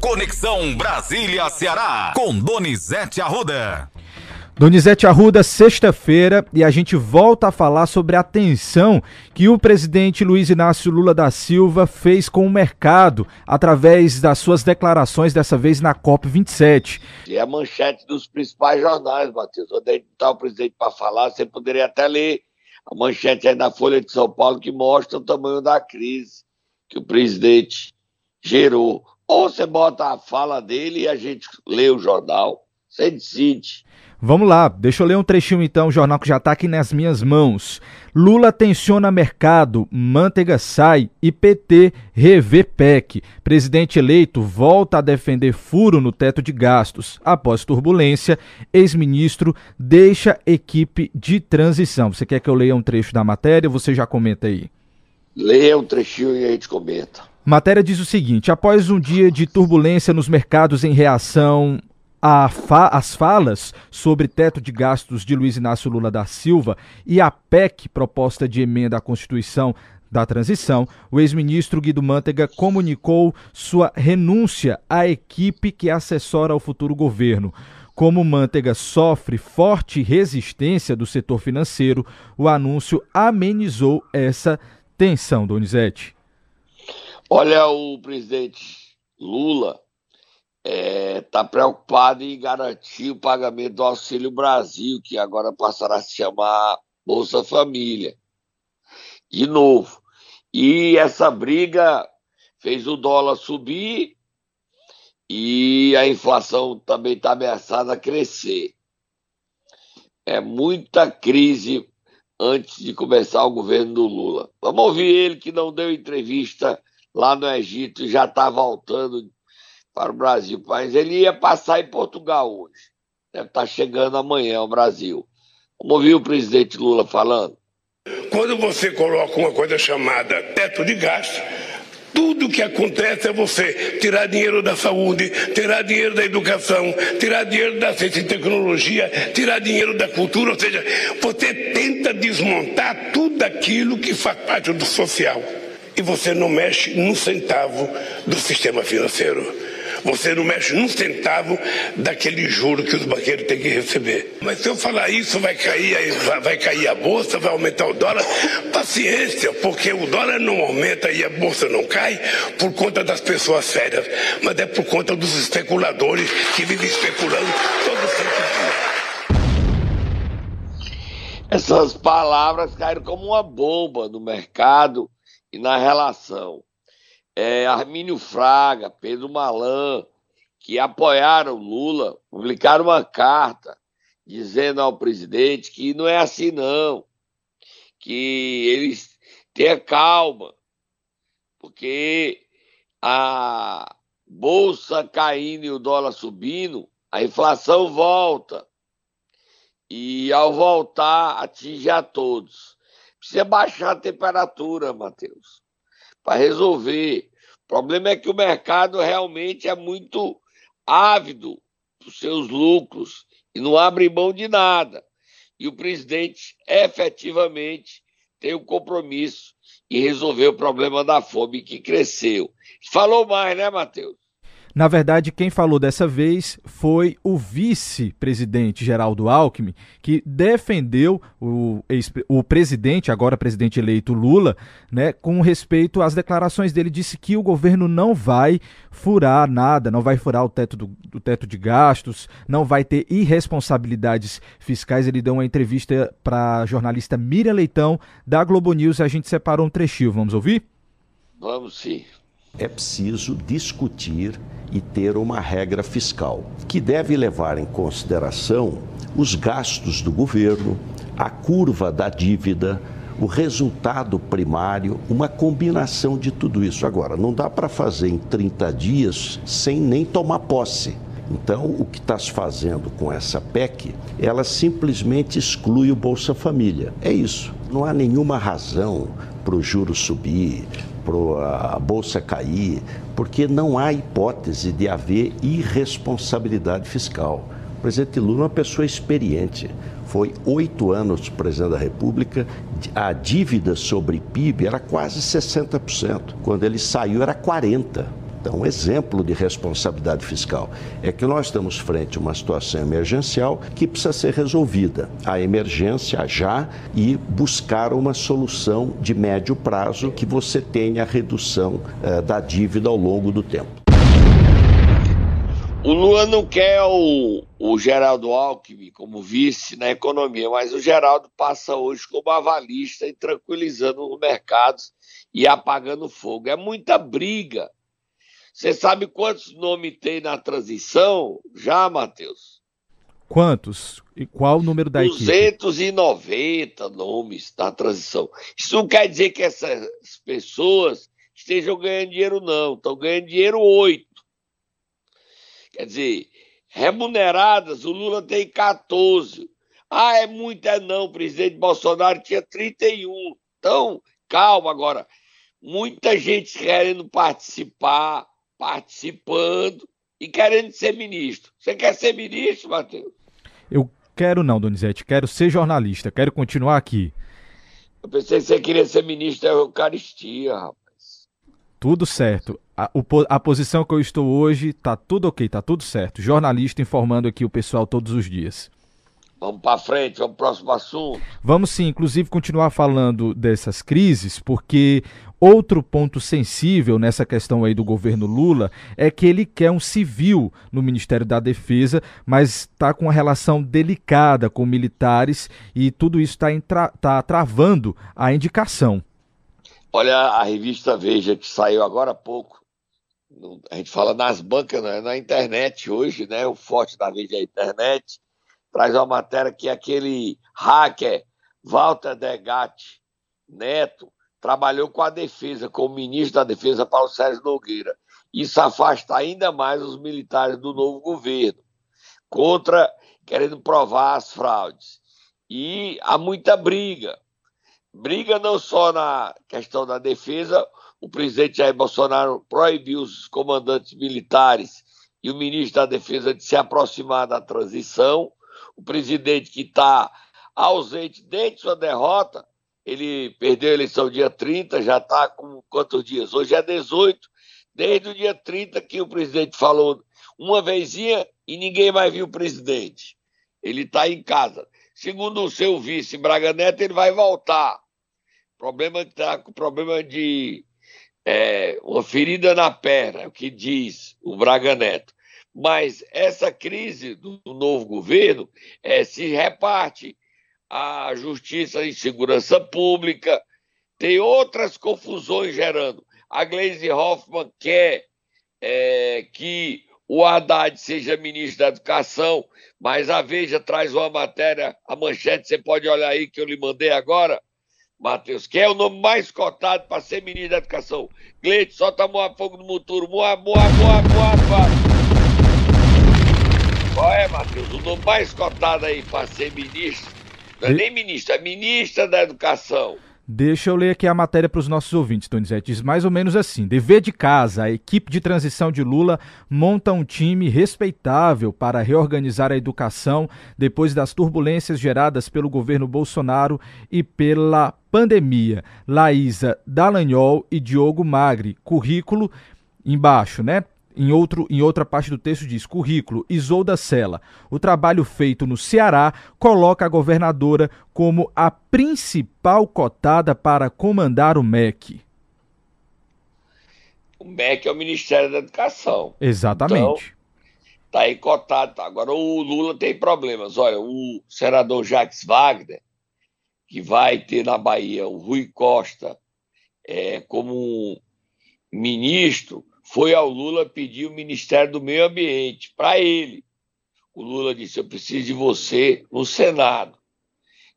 Conexão Brasília-Ceará, com Donizete Arruda. Donizete Arruda, sexta-feira, e a gente volta a falar sobre a tensão que o presidente Luiz Inácio Lula da Silva fez com o mercado através das suas declarações, dessa vez na COP27. E é a manchete dos principais jornais, Matheus. Onde está o presidente para falar, você poderia até ler a manchete aí da Folha de São Paulo que mostra o tamanho da crise que o presidente gerou. Ou você bota a fala dele e a gente lê o jornal. Você decide. Vamos lá, deixa eu ler um trechinho então, o jornal que já está aqui nas minhas mãos. Lula tensiona mercado, manteiga sai e PT revê PEC. Presidente eleito volta a defender furo no teto de gastos. Após turbulência, ex-ministro deixa equipe de transição. Você quer que eu leia um trecho da matéria? Você já comenta aí. Leia um trechinho e a gente comenta. Matéria diz o seguinte: após um dia de turbulência nos mercados em reação as falas sobre teto de gastos de Luiz Inácio Lula da Silva e a PEC, proposta de emenda à Constituição da transição, o ex-ministro Guido Mantega comunicou sua renúncia à equipe que assessora o futuro governo. Como Mantega sofre forte resistência do setor financeiro, o anúncio amenizou essa tensão, Donizete. Olha, o presidente Lula está é, tá preocupado em garantir o pagamento do Auxílio Brasil, que agora passará a se chamar Bolsa Família. De novo. E essa briga fez o dólar subir e a inflação também está ameaçada a crescer. É muita crise antes de começar o governo do Lula. Vamos ouvir ele que não deu entrevista lá no Egito já está voltando para o Brasil. Mas ele ia passar em Portugal hoje. Deve estar tá chegando amanhã ao Brasil. Como ouviu o presidente Lula falando? Quando você coloca uma coisa chamada teto de gasto, tudo que acontece é você tirar dinheiro da saúde, tirar dinheiro da educação, tirar dinheiro da ciência e tecnologia, tirar dinheiro da cultura, ou seja, você tenta desmontar tudo aquilo que faz parte do social. E você não mexe num centavo do sistema financeiro. Você não mexe num centavo daquele juro que os banqueiros têm que receber. Mas se eu falar isso, vai cair, vai cair a bolsa, vai aumentar o dólar. Paciência, porque o dólar não aumenta e a bolsa não cai por conta das pessoas sérias, mas é por conta dos especuladores que vivem especulando todo santo dia. Essas palavras caíram como uma bomba no mercado e na relação é, Armínio Fraga, Pedro Malan, que apoiaram Lula, publicaram uma carta dizendo ao presidente que não é assim não, que eles tenham calma, porque a bolsa caindo e o dólar subindo, a inflação volta. E ao voltar, atinge a todos. Precisa baixar a temperatura, Matheus para resolver. O problema é que o mercado realmente é muito ávido dos seus lucros e não abre mão de nada. E o presidente efetivamente tem o um compromisso em resolver o problema da fome que cresceu. Falou mais, né, Matheus? Na verdade, quem falou dessa vez foi o vice-presidente Geraldo Alckmin, que defendeu o, o presidente, agora presidente eleito Lula, né, com respeito às declarações dele. Disse que o governo não vai furar nada, não vai furar o teto, do, teto de gastos, não vai ter irresponsabilidades fiscais. Ele deu uma entrevista para a jornalista Miriam Leitão, da Globo News. A gente separou um trechinho. Vamos ouvir? Vamos sim. É preciso discutir e ter uma regra fiscal que deve levar em consideração os gastos do governo, a curva da dívida, o resultado primário, uma combinação de tudo isso. Agora, não dá para fazer em 30 dias sem nem tomar posse. Então, o que está se fazendo com essa PEC, ela simplesmente exclui o Bolsa Família. É isso. Não há nenhuma razão para o juro subir, a bolsa cair, porque não há hipótese de haver irresponsabilidade fiscal. O presidente Lula é uma pessoa experiente. Foi oito anos presidente da República, a dívida sobre PIB era quase 60%. Quando ele saiu, era 40%. Então, um exemplo de responsabilidade fiscal é que nós estamos frente a uma situação emergencial que precisa ser resolvida. A emergência já e buscar uma solução de médio prazo que você tenha redução eh, da dívida ao longo do tempo. O Lula não quer o, o Geraldo Alckmin como vice na economia, mas o Geraldo passa hoje como avalista e tranquilizando os mercados e apagando fogo. É muita briga você sabe quantos nomes tem na transição já, Matheus? Quantos? E qual o número da 290 equipe? nomes na transição. Isso não quer dizer que essas pessoas estejam ganhando dinheiro, não. Estão ganhando dinheiro oito. Quer dizer, remuneradas, o Lula tem 14. Ah, é muito, é não. O presidente Bolsonaro tinha 31. Então, calma agora. Muita gente querendo participar participando e querendo ser ministro. Você quer ser ministro, Matheus? Eu quero não, Donizete. Quero ser jornalista. Quero continuar aqui. Eu pensei que você queria ser ministro da Eucaristia, rapaz. Tudo certo. A, o, a posição que eu estou hoje tá tudo ok, tá tudo certo. Jornalista informando aqui o pessoal todos os dias. Vamos para frente, vamos para o próximo assunto. Vamos sim, inclusive continuar falando dessas crises, porque outro ponto sensível nessa questão aí do governo Lula é que ele quer um civil no Ministério da Defesa, mas está com uma relação delicada com militares e tudo isso está tá travando a indicação. Olha a revista Veja que saiu agora há pouco. A gente fala nas bancas, né? na internet hoje, né? O forte da Veja é a internet traz uma matéria que aquele hacker Walter Degatti Neto trabalhou com a defesa, com o ministro da Defesa Paulo Sérgio Nogueira. Isso afasta ainda mais os militares do novo governo, contra querendo provar as fraudes. E há muita briga. Briga não só na questão da defesa, o presidente Jair Bolsonaro proibiu os comandantes militares e o ministro da Defesa de se aproximar da transição, o presidente que está ausente desde sua derrota, ele perdeu a eleição dia 30, já está com quantos dias? Hoje é 18, desde o dia 30 que o presidente falou uma vezinha e ninguém mais viu o presidente. Ele está em casa. Segundo o seu vice Braga Neto, ele vai voltar. Problema está com problema de é, uma ferida na perna, é o que diz o Braga Neto. Mas essa crise do novo governo é, se reparte a justiça e segurança pública, tem outras confusões gerando. A Gleisi Hoffmann quer é, que o Haddad seja ministro da Educação, mas a Veja traz uma matéria, a manchete, você pode olhar aí que eu lhe mandei agora, Matheus, que é o nome mais cotado para ser ministro da Educação. Gleite, solta Moa Fogo no Muturo, Moa, Moa, Moa, Moa, Moa. Qual é, Matheus? O nome mais cotado aí para ser ministro, não é nem ministro, é ministra da Educação. Deixa eu ler aqui a matéria para os nossos ouvintes, Donizete. Diz mais ou menos assim: dever de casa, a equipe de transição de Lula monta um time respeitável para reorganizar a educação depois das turbulências geradas pelo governo Bolsonaro e pela pandemia. Laísa Dallagnol e Diogo Magri. Currículo embaixo, né? Em, outro, em outra parte do texto diz: currículo, Isolda Sela. O trabalho feito no Ceará coloca a governadora como a principal cotada para comandar o MEC. O MEC é o Ministério da Educação. Exatamente. Então, tá aí cotado. Tá. Agora o Lula tem problemas. Olha, o senador Jacques Wagner, que vai ter na Bahia o Rui Costa é, como ministro foi ao Lula pedir o Ministério do Meio Ambiente para ele. O Lula disse: Eu preciso de você no Senado.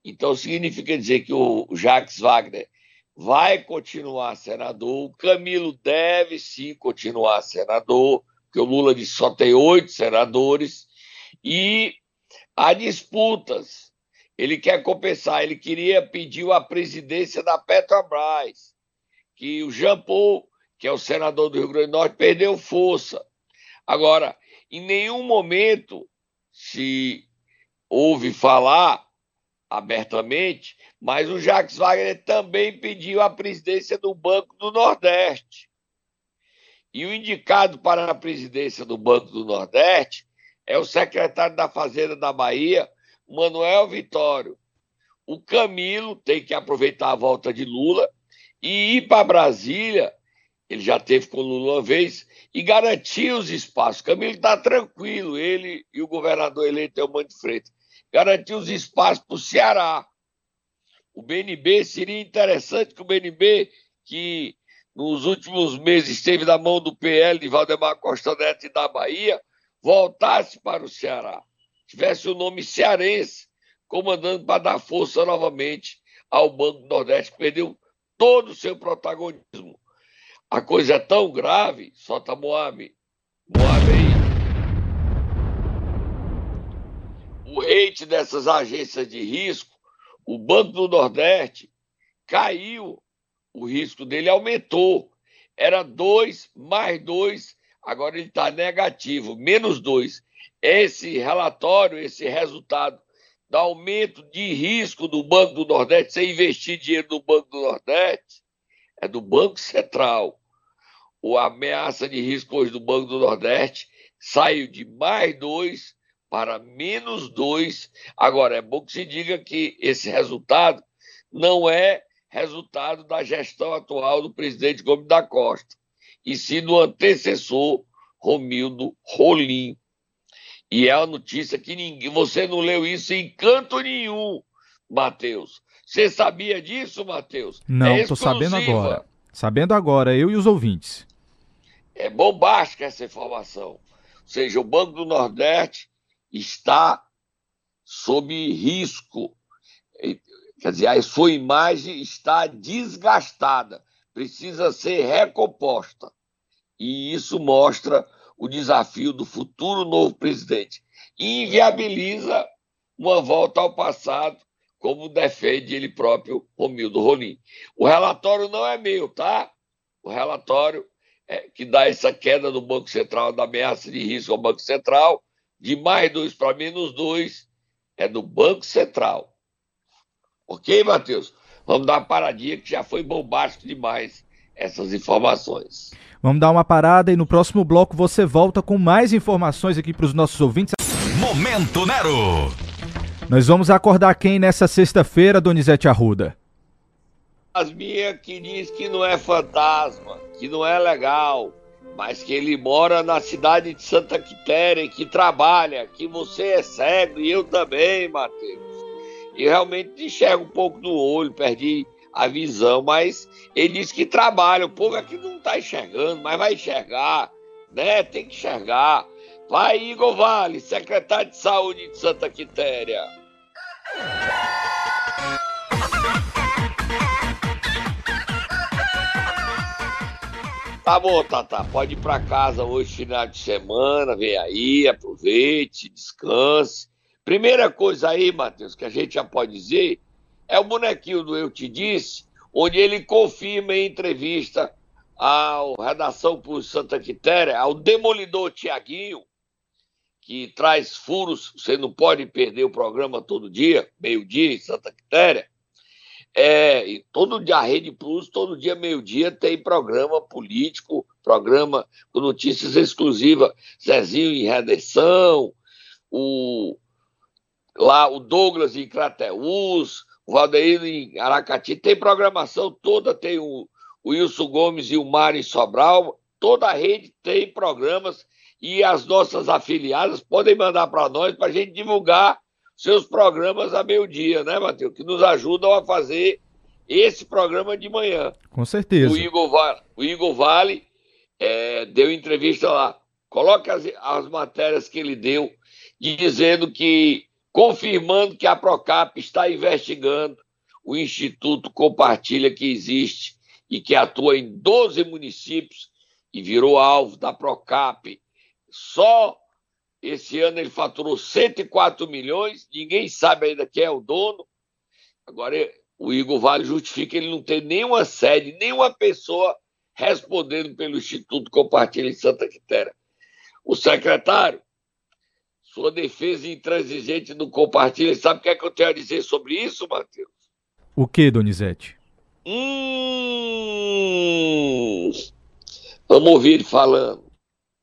Então significa dizer que o Jacques Wagner vai continuar senador, o Camilo deve sim continuar senador, porque o Lula disse só tem oito senadores, e há disputas. Ele quer compensar, ele queria pedir a presidência da Petrobras, que o Jean Paul que é o senador do Rio Grande do Norte, perdeu força. Agora, em nenhum momento se ouve falar abertamente, mas o Jacques Wagner também pediu a presidência do Banco do Nordeste. E o indicado para a presidência do Banco do Nordeste é o secretário da Fazenda da Bahia, Manuel Vitório. O Camilo tem que aproveitar a volta de Lula e ir para Brasília. Ele já teve com Lula uma vez e garantir os espaços. O Camilo está tranquilo, ele e o governador eleito Eumano de Freitas. Garantir os espaços para o Ceará. O BNB seria interessante que o BNB, que nos últimos meses esteve na mão do PL de Valdemar Costa Neto e da Bahia, voltasse para o Ceará. Tivesse o nome cearense comandando para dar força novamente ao Banco do Nordeste, que perdeu todo o seu protagonismo. A coisa é tão grave, solta Moab, Moab aí. O rate dessas agências de risco, o Banco do Nordeste, caiu, o risco dele aumentou. Era 2 mais 2, agora ele está negativo, menos 2. Esse relatório, esse resultado do aumento de risco do Banco do Nordeste, sem investir dinheiro no Banco do Nordeste, é do Banco Central. A ameaça de risco hoje do Banco do Nordeste saiu de mais dois para menos dois. Agora, é bom que se diga que esse resultado não é resultado da gestão atual do presidente Gomes da Costa, e sim do antecessor Romildo Rolim. E é uma notícia que ninguém. Você não leu isso em canto nenhum, Matheus. Você sabia disso, Matheus? Não, estou é sabendo agora. Sabendo agora, eu e os ouvintes. É bombástica essa informação. Ou seja, o Banco do Nordeste está sob risco. Quer dizer, a sua imagem está desgastada, precisa ser recomposta. E isso mostra o desafio do futuro novo presidente e inviabiliza uma volta ao passado, como defende ele próprio, Romildo Rolim. O relatório não é meu, tá? O relatório é que dá essa queda do Banco Central, da ameaça de risco ao Banco Central, de mais dois para menos dois, é do Banco Central. Ok, Matheus? Vamos dar uma paradinha que já foi bombástico demais essas informações. Vamos dar uma parada e no próximo bloco você volta com mais informações aqui para os nossos ouvintes. Momento Nero! Nós vamos acordar quem nessa sexta-feira, Donizete Arruda? As minhas que diz que não é fantasma, que não é legal, mas que ele mora na cidade de Santa Quitéria que trabalha, que você é cego e eu também, Matheus. E realmente enxergo um pouco no olho, perdi a visão, mas ele diz que trabalha. O povo aqui não está enxergando, mas vai enxergar, né? Tem que enxergar. Vai, Igor Vale, secretário de Saúde de Santa Quitéria. Tá bom, Tata. Pode ir para casa hoje, final de semana. Vem aí, aproveite, descanse. Primeira coisa aí, Matheus, que a gente já pode dizer é o bonequinho do Eu Te Disse, onde ele confirma em entrevista à redação por Santa Quitéria, ao demolidor Tiaguinho, que traz furos, você não pode perder o programa todo dia, meio-dia em Santa Quitéria. É, todo dia a Rede Plus, todo dia meio-dia tem programa político, programa com notícias exclusivas, Zezinho em redenção, o lá o Douglas em Crateús, o Valdeir em Aracati, tem programação toda, tem o, o Wilson Gomes e o Mário Sobral, toda a rede tem programas e as nossas afiliadas podem mandar para nós para a gente divulgar seus programas a meio-dia, né, Matheus? Que nos ajudam a fazer esse programa de manhã. Com certeza. O Igor Vale, o Igor vale é, deu entrevista lá. Coloque as, as matérias que ele deu, dizendo que confirmando que a Procap está investigando o Instituto Compartilha que existe e que atua em 12 municípios e virou alvo da Procap. Só esse ano ele faturou 104 milhões, ninguém sabe ainda quem é o dono. Agora o Igor Vale justifica que ele não tem nenhuma sede, nenhuma pessoa respondendo pelo Instituto Compartilha em Santa Quitéria. O secretário sua defesa intransigente não compartilha. Sabe o que é que eu tenho a dizer sobre isso, Matheus? O que, Donizete? Hum... Vamos ouvir ele falando.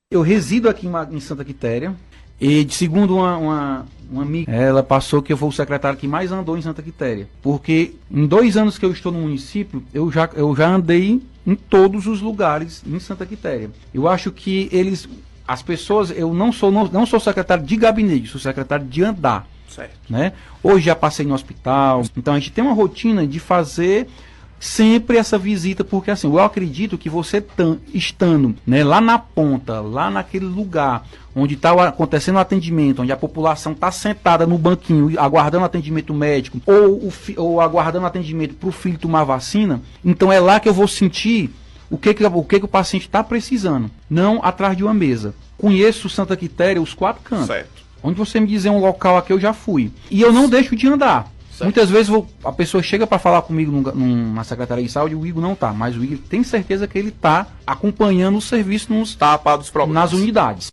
Eu resido aqui em Santa Quitéria e, segundo uma, uma, uma amiga, ela passou que eu fui o secretário que mais andou em Santa Quitéria. Porque em dois anos que eu estou no município, eu já, eu já andei em todos os lugares em Santa Quitéria. Eu acho que eles, as pessoas, eu não sou, não, não sou secretário de gabinete, sou secretário de andar. Certo. Né? Hoje já passei no hospital, então a gente tem uma rotina de fazer sempre essa visita, porque assim, eu acredito que você estando né, lá na ponta, lá naquele lugar onde está acontecendo o atendimento, onde a população está sentada no banquinho aguardando atendimento médico ou, o, ou aguardando atendimento para o filho tomar vacina, então é lá que eu vou sentir o que, que, o, que, que o paciente está precisando, não atrás de uma mesa. Conheço Santa Quitéria, os quatro cantos. Certo. Onde você me dizer um local aqui, eu já fui. E eu não deixo de andar. Certo. Muitas vezes vou, a pessoa chega para falar comigo num, numa secretaria de saúde e o Igor não tá, mas o Igor tem certeza que ele tá acompanhando o serviço nos, tá dos nas unidades.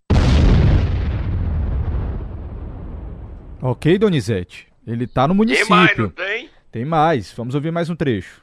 Ok, Donizete. Ele tá no município. Tem mais, não tem? Tem mais. Vamos ouvir mais um trecho.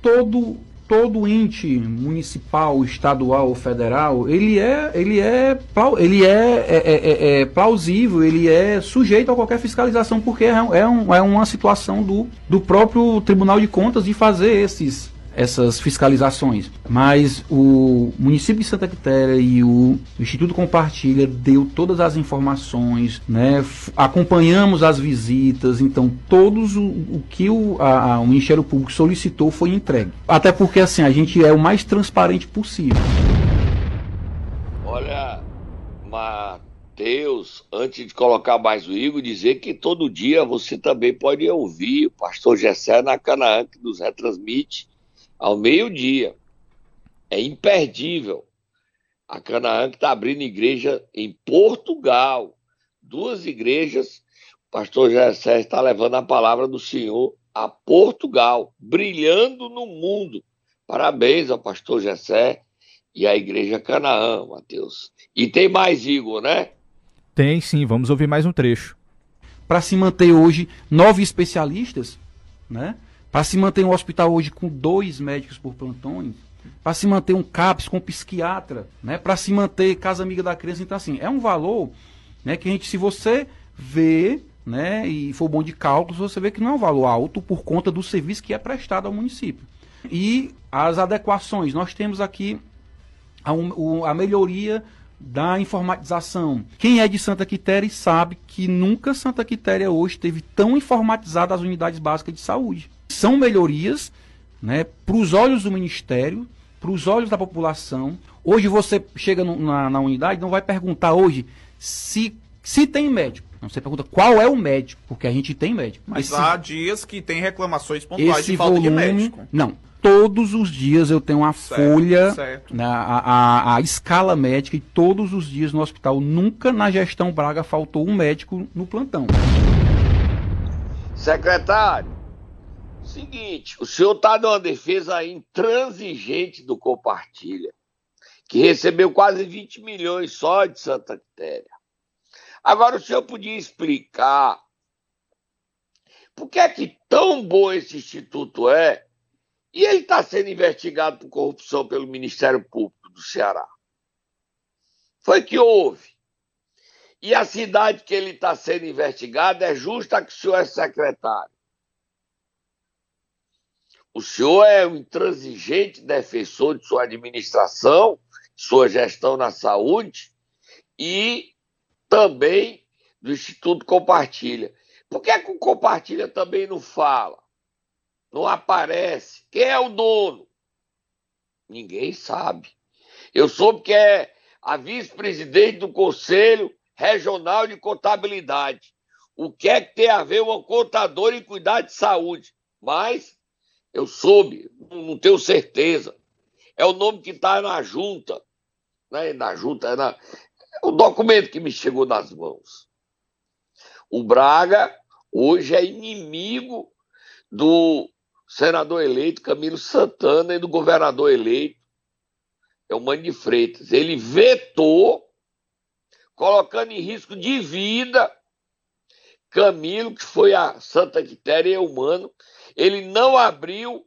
Todo todo ente municipal, estadual ou federal, ele é, ele é, ele é, é, é, é plausível, ele é sujeito a qualquer fiscalização, porque é, um, é uma situação do, do próprio Tribunal de Contas de fazer esses, essas fiscalizações. Mas o município de Santa Quitéria e o Instituto Compartilha deu todas as informações, né? acompanhamos as visitas, então todos o, o que o, a, o Ministério Público solicitou foi entregue. Até porque assim, a gente é o mais transparente possível. Olha, Mateus, antes de colocar mais o Igor, dizer que todo dia você também pode ouvir o pastor Gessé na Canaã, que nos retransmite ao meio-dia. É imperdível. A Canaã que está abrindo igreja em Portugal. Duas igrejas. O pastor Jessé está levando a palavra do Senhor a Portugal, brilhando no mundo. Parabéns ao pastor Jessé e à igreja Canaã, Mateus. E tem mais, Igor, né? Tem sim, vamos ouvir mais um trecho. Para se manter hoje nove especialistas, né? Para se manter um hospital hoje com dois médicos por plantões, para se manter um CAPS com um psiquiatra, né, para se manter Casa Amiga da Criança. Então, assim, é um valor né, que a gente, se você vê né, e for bom de cálculos, você vê que não é um valor alto por conta do serviço que é prestado ao município. E as adequações, nós temos aqui a, um, a melhoria da informatização. Quem é de Santa Quitéria sabe que nunca Santa Quitéria hoje teve tão informatizada as unidades básicas de saúde são melhorias né, para os olhos do Ministério, para os olhos da população. Hoje você chega no, na, na, unidade, não vai perguntar hoje se, se tem médico. Não, você pergunta qual é o médico, porque a gente tem médico. Mas esse, há dias que tem reclamações pontuais de falta volume, de médico. Não, todos os dias eu tenho uma certo, folha, certo. Na, a, a, a, escala médica, e todos os dias no hospital, nunca na gestão Braga faltou um médico no plantão. Secretário, Seguinte, o senhor está numa defesa intransigente do Compartilha, que recebeu quase 20 milhões só de Santa Quitéria. Agora, o senhor podia explicar por que é que tão bom esse instituto é e ele está sendo investigado por corrupção pelo Ministério Público do Ceará? Foi que houve. E a cidade que ele está sendo investigado é justa que o senhor é secretário. O senhor é um intransigente defensor de sua administração, sua gestão na saúde e também do Instituto Compartilha. Por que, é que o Compartilha também não fala? Não aparece? Quem é o dono? Ninguém sabe. Eu soube que é a vice-presidente do Conselho Regional de Contabilidade. O que é que tem a ver uma contadora em cuidar de saúde? Mas eu soube, não tenho certeza. É o nome que está na junta. Né? Na junta, é, na... o documento que me chegou nas mãos. O Braga hoje é inimigo do senador eleito Camilo Santana e do governador eleito é o Mano de Freitas. Ele vetou, colocando em risco de vida Camilo, que foi a Santa Quitéria e Humano, ele não abriu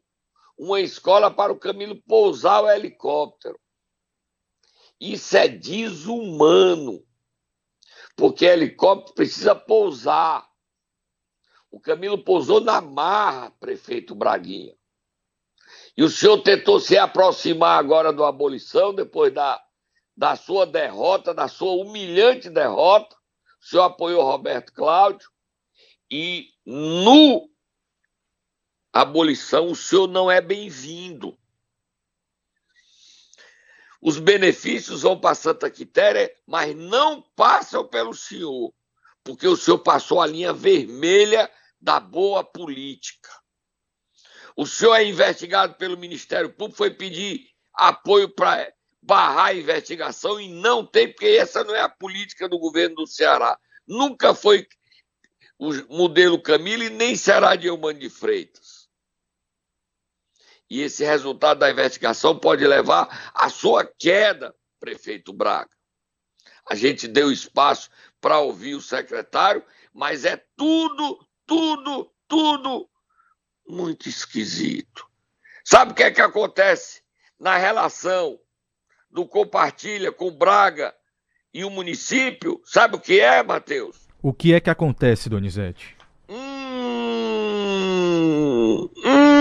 uma escola para o Camilo pousar o helicóptero. Isso é desumano, porque helicóptero precisa pousar. O Camilo pousou na marra, prefeito Braguinha. E o senhor tentou se aproximar agora do abolição, depois da, da sua derrota, da sua humilhante derrota. O senhor apoiou Roberto Cláudio. E no abolição, o senhor não é bem-vindo. Os benefícios vão para Santa Quitéria, mas não passam pelo senhor, porque o senhor passou a linha vermelha da boa política. O senhor é investigado pelo Ministério Público, foi pedir apoio para barrar a investigação e não tem, porque essa não é a política do governo do Ceará. Nunca foi o modelo Camilo e nem será de Eumano de Freitas. E esse resultado da investigação pode levar à sua queda, prefeito Braga. A gente deu espaço para ouvir o secretário, mas é tudo, tudo, tudo muito esquisito. Sabe o que é que acontece na relação do compartilha com Braga e o município? Sabe o que é, Matheus? O que é que acontece, Donizete? Hum, hum,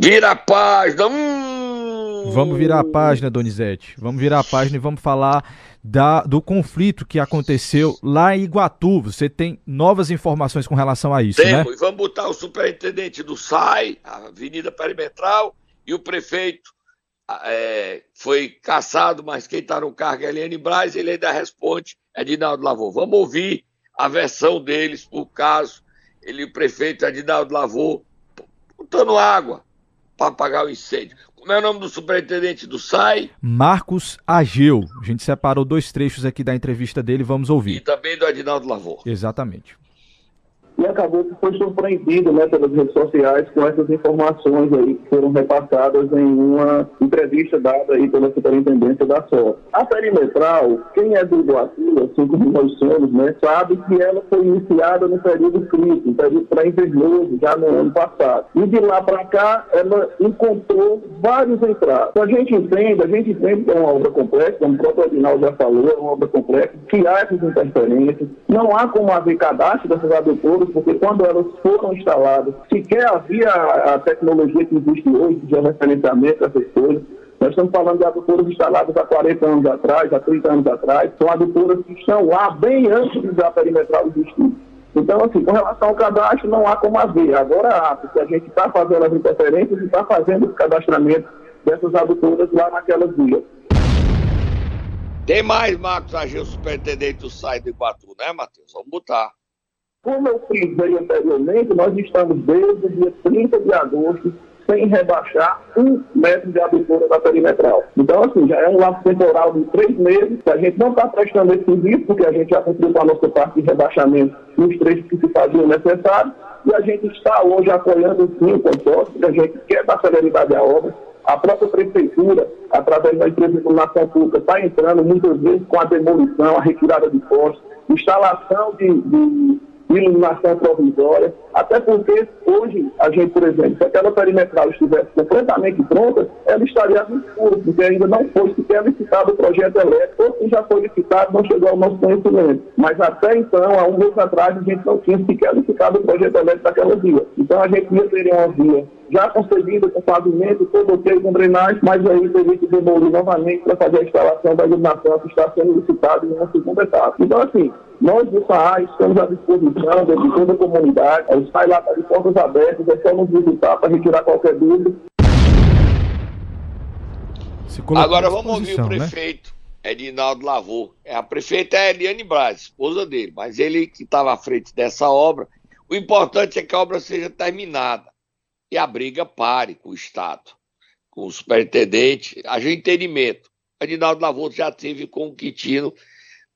vira a página. Hum. Vamos virar a página, Donizete. Vamos virar a página e vamos falar da, do conflito que aconteceu lá em Iguatu. Você tem novas informações com relação a isso, Temos, né? e vamos botar o superintendente do SAI, a Avenida Perimetral, e o prefeito é, foi caçado, mas quem está no cargo é Eliane Braz, ele ainda responde, Edinaldo Lavô. Vamos ouvir a versão deles, por caso, ele, o prefeito Edinaldo Lavô, botando água para apagar o incêndio. Como é o nome do superintendente do SAI? Marcos Ageu. A gente separou dois trechos aqui da entrevista dele, vamos E ouvir. também do Adinaldo Lavor. Exatamente. E acabou que foi surpreendido né, pelas redes sociais com essas informações aí que foram repassadas em uma entrevista dada aí pela superintendência da SOR. A perimetral, quem é do Iguatu, assim como nós somos, né, sabe que ela foi iniciada no período crítico, período pré-invernoso, já no ano passado. E de lá para cá, ela encontrou vários entraves. Então, a gente entende, a gente entende que é uma obra complexa, como o próprio Adinaldo já falou, é uma obra complexa, que há essas interferências. Não há como haver cadastro dessas adutoras, porque quando elas foram instaladas, sequer havia a tecnologia que existe hoje de referenciamento dessas coisas. Nós estamos falando de adutoras instaladas há 40 anos atrás, há 30 anos atrás. São adutoras que estão lá bem antes da perimetral existir. Então, assim, com relação ao cadastro, não há como haver. Agora há, porque a gente está fazendo as interferências e está fazendo o cadastramento dessas adutoras lá naquelas vias. Tem mais Marcos Agil, superintendente do SAI do Iguatu, né, Matheus? Vamos botar. Como eu frisei anteriormente, nós estamos desde o dia 30 de agosto sem rebaixar um metro de abertura da perimetral. Então, assim, já é um lapso temporal de três meses, que a gente não está prestando esse serviço, porque a gente já cumpriu com a nossa parte de rebaixamento nos trechos que se faziam necessários, e a gente está hoje apoiando sim o consórcio, a gente quer dar celeridade à obra. A própria prefeitura, através da empresa de iluminação pública, está entrando muitas vezes com a demolição, a retirada de postos, instalação de, de iluminação provisória, até porque hoje a gente, por exemplo, se aquela perimetral estivesse completamente pronta, ela estaria no escuro, porque ainda não foi sequer licitado o projeto elétrico, ou se já foi licitado, não chegou ao nosso conhecimento. Mas até então, há um mês atrás, a gente não tinha sequer licitado o projeto elétrico daquela via. Então a gente ia ter uma via já concedida com pavimento, todo ok com drenagem, mas aí teria que demolir novamente para fazer a instalação da iluminação que está sendo licitada em uma segunda etapa. Então, assim, nós do SAI estamos à disposição de toda a comunidade, o SAI lá está de portas abertas, é só nos visitar para retirar qualquer dúvida. Agora vamos ouvir o né? prefeito Edinaldo Lavô. É, a prefeita é a Eliane Braz, esposa dele, mas ele que estava à frente dessa obra. O importante é que a obra seja terminada e a briga pare com o Estado, com o superintendente, haja entendimento. Edinaldo Lavô já teve com o Quitino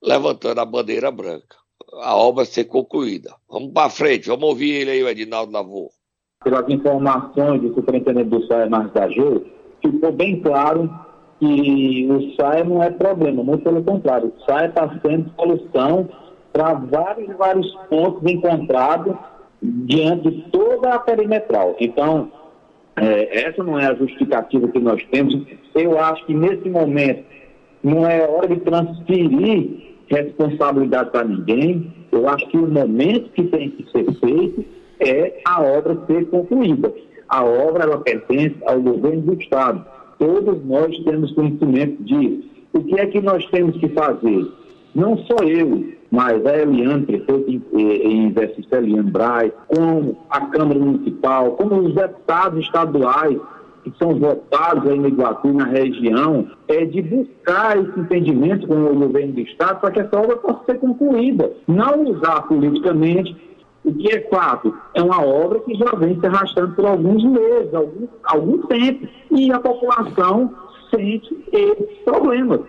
levantando a bandeira branca. A obra ser concluída. Vamos para frente, vamos ouvir ele aí, o Edinaldo Lavô. pelas informações do superintendente do SAE, Marcos da Gil, ficou bem claro que o SAE não é problema, muito pelo contrário, o SAE está sendo solução para vários vários pontos encontrados diante de toda a perimetral. Então, é, essa não é a justificativa que nós temos. Eu acho que nesse momento não é hora de transferir responsabilidade para ninguém. Eu acho que o momento que tem que ser feito é a obra ser concluída. A obra ela pertence ao governo do Estado. Todos nós temos conhecimento disso. O que é que nós temos que fazer? Não só eu, mas a Eliane, prefeito em, em exercício Eliane Braz, como a Câmara Municipal, como os deputados estaduais que são votados aí no Iguatu, na região, é de buscar esse entendimento com o governo do Estado para que essa obra possa ser concluída. Não usar politicamente o que é fato? É uma obra que já vem se arrastando por alguns meses, algum, algum tempo, e a população sente esses problemas.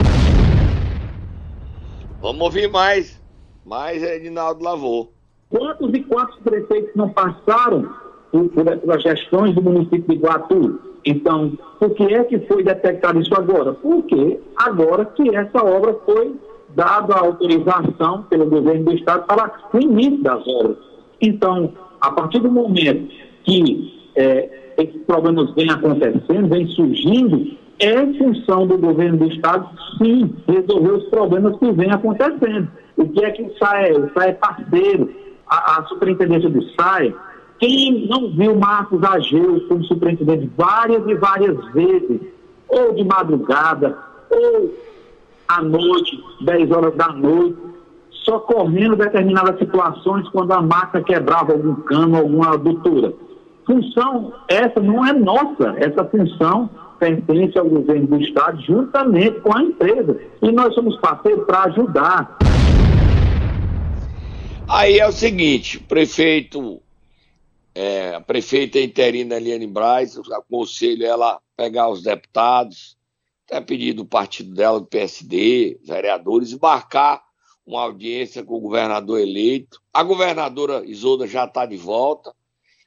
Vamos ouvir mais. Mais Edinaldo Lavô. Quantos e quantos prefeitos não passaram por, por, por gestões do município de Iguatu? Então, por que é que foi detectado isso agora? Porque agora que essa obra foi dada a autorização pelo governo do estado para o início das obras. Então, a partir do momento que é, esses problemas vêm acontecendo, vêm surgindo, é função do governo do Estado, sim, resolver os problemas que vêm acontecendo. O que é que o SAE? O SAE é parceiro, a, a superintendência do SAE. Quem não viu Marcos Ageu como superintendente várias e várias vezes, ou de madrugada, ou à noite, 10 horas da noite, socorrendo determinadas situações quando a máquina quebrava algum cano, alguma adutora. Função essa não é nossa, essa função pertence ao governo do Estado juntamente com a empresa. E nós somos parceiros para ajudar. Aí é o seguinte, prefeito, é, a prefeita interina Eliane Braz, eu aconselho ela pegar os deputados, até pedir do partido dela, do PSD, vereadores, marcar uma audiência com o governador eleito. A governadora Isolda já está de volta,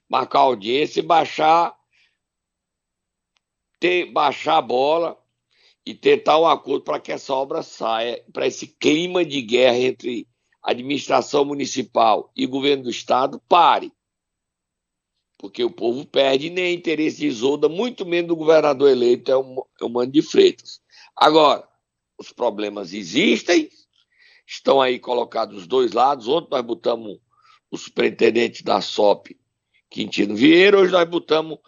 marcar audiência e baixar, ter, baixar a bola e tentar um acordo para que essa obra saia, para esse clima de guerra entre administração municipal e governo do estado pare. Porque o povo perde nem interesse de Isolda, muito menos do governador eleito, é o, é o Mano de Freitas. Agora, os problemas existem, estão aí colocados os dois lados. Ontem nós botamos o superintendente da SOP, Quintino Vieira, hoje nós botamos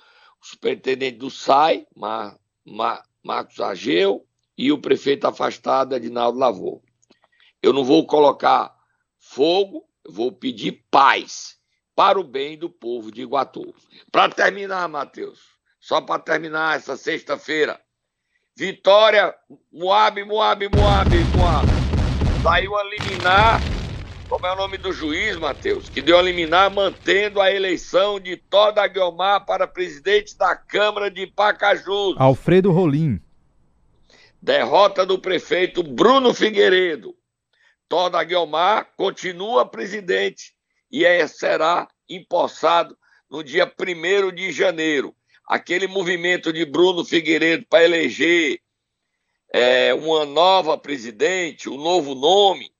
o superintendente do SAI, Mar, Mar, Marcos Ageu, e o prefeito afastado, Edinaldo Lavô. Eu não vou colocar fogo, vou pedir paz para o bem do povo de Iguatu. Para terminar, Matheus, só para terminar essa sexta-feira, Vitória, Moab, Moab, Moab, Moab. Saiu a liminar. Como é o nome do juiz, Matheus? Que deu a liminar mantendo a eleição de Toda Guiomar para presidente da Câmara de Pacajus. Alfredo Rolim. Derrota do prefeito Bruno Figueiredo. Toda Guiomar continua presidente e é, será empossado no dia 1 de janeiro. Aquele movimento de Bruno Figueiredo para eleger é, uma nova presidente, um novo nome,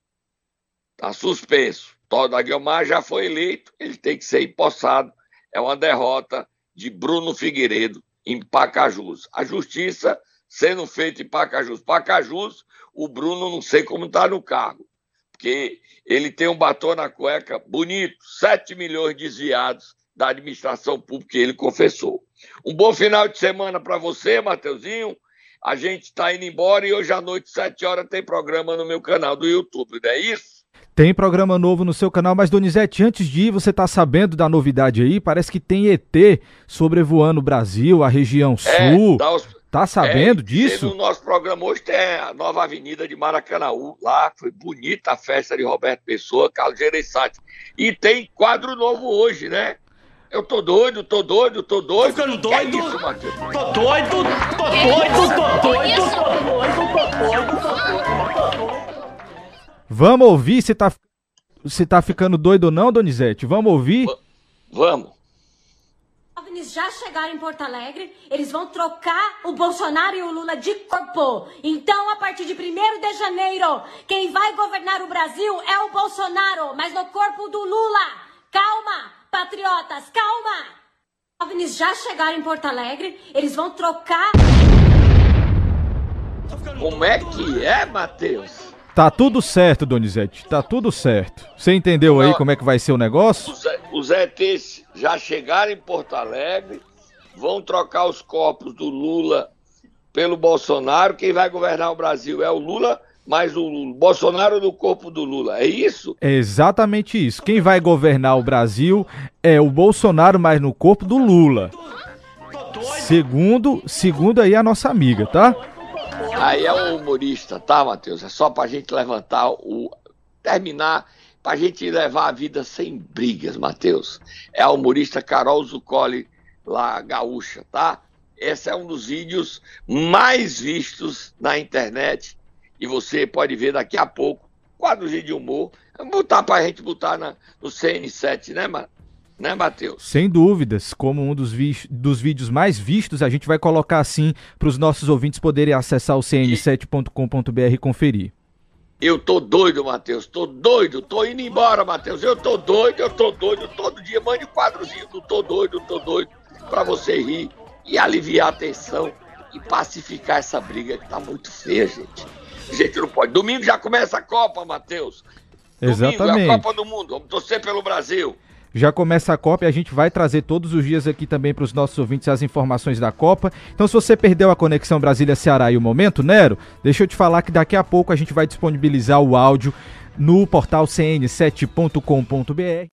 está suspenso. Todd Aguiomar já foi eleito, ele tem que ser empossado. É uma derrota de Bruno Figueiredo em Pacajus. A justiça sendo feita em Pacajus. Pacajus, o Bruno não sei como está no cargo, porque ele tem um batom na cueca bonito, 7 milhões desviados da administração pública ele confessou. Um bom final de semana para você, Mateuzinho. A gente está indo embora e hoje à noite, 7 horas, tem programa no meu canal do YouTube, não é isso? Tem programa novo no seu canal, mas Donizete, antes de ir, você está sabendo da novidade aí? Parece que tem ET sobrevoando o Brasil, a região é, sul. Tá, os... tá sabendo é, disso? No nosso programa hoje tem a nova avenida de Maracanãú, lá foi bonita a festa de Roberto Pessoa, Carlos Gereissati. E tem quadro novo hoje, né? Eu tô doido, tô doido, tô doido. Tô ficando doido? É isso, Matheus? Tô doido, tô doido, tô doido, tô doido, tô doido, tô doido. Vamos ouvir se tá, se tá ficando doido ou não, Donizete? Vamos ouvir? V vamos. OVNIs já chegaram em Porto Alegre, eles vão trocar o Bolsonaro e o Lula de corpo. Então, a partir de 1 de janeiro, quem vai governar o Brasil é o Bolsonaro, mas no corpo do Lula. Calma! Patriotas, calma! OVNIs já chegaram em Porto Alegre, eles vão trocar. Como é que é, Matheus? Tá tudo certo, Donizete, tá tudo certo. Você entendeu aí como é que vai ser o negócio? Os, os ETs já chegaram em Porto Alegre, vão trocar os corpos do Lula pelo Bolsonaro. Quem vai governar o Brasil é o Lula, mas o Bolsonaro no corpo do Lula. É isso? É exatamente isso. Quem vai governar o Brasil é o Bolsonaro, mas no corpo do Lula. Segundo, segundo aí a nossa amiga, tá? Aí é o humorista, tá, Matheus? É só pra gente levantar o. terminar, pra gente levar a vida sem brigas, Matheus. É a humorista Carol Zuccoli, lá gaúcha, tá? Esse é um dos vídeos mais vistos na internet. E você pode ver daqui a pouco quadros de humor. Botar pra gente botar na, no CN7, né, Ma- né Matheus? Sem dúvidas, como um dos, vi- dos vídeos mais vistos, a gente vai colocar assim para os nossos ouvintes poderem acessar o cn7.com.br e conferir. Eu tô doido, Matheus. Tô doido. Tô indo embora, Matheus. Eu tô doido, eu tô doido. Todo dia mande um quadrozinho do tô doido, tô doido. Pra você rir e aliviar a tensão e pacificar essa briga que tá muito feia, gente. A gente não pode. Domingo já começa a Copa, Matheus. Domingo é a Exatamente. Copa do Mundo. Vamos torcer pelo Brasil. Já começa a Copa e a gente vai trazer todos os dias aqui também para os nossos ouvintes as informações da Copa. Então, se você perdeu a conexão Brasília-Ceará e o momento, Nero, deixa eu te falar que daqui a pouco a gente vai disponibilizar o áudio no portal cn7.com.br.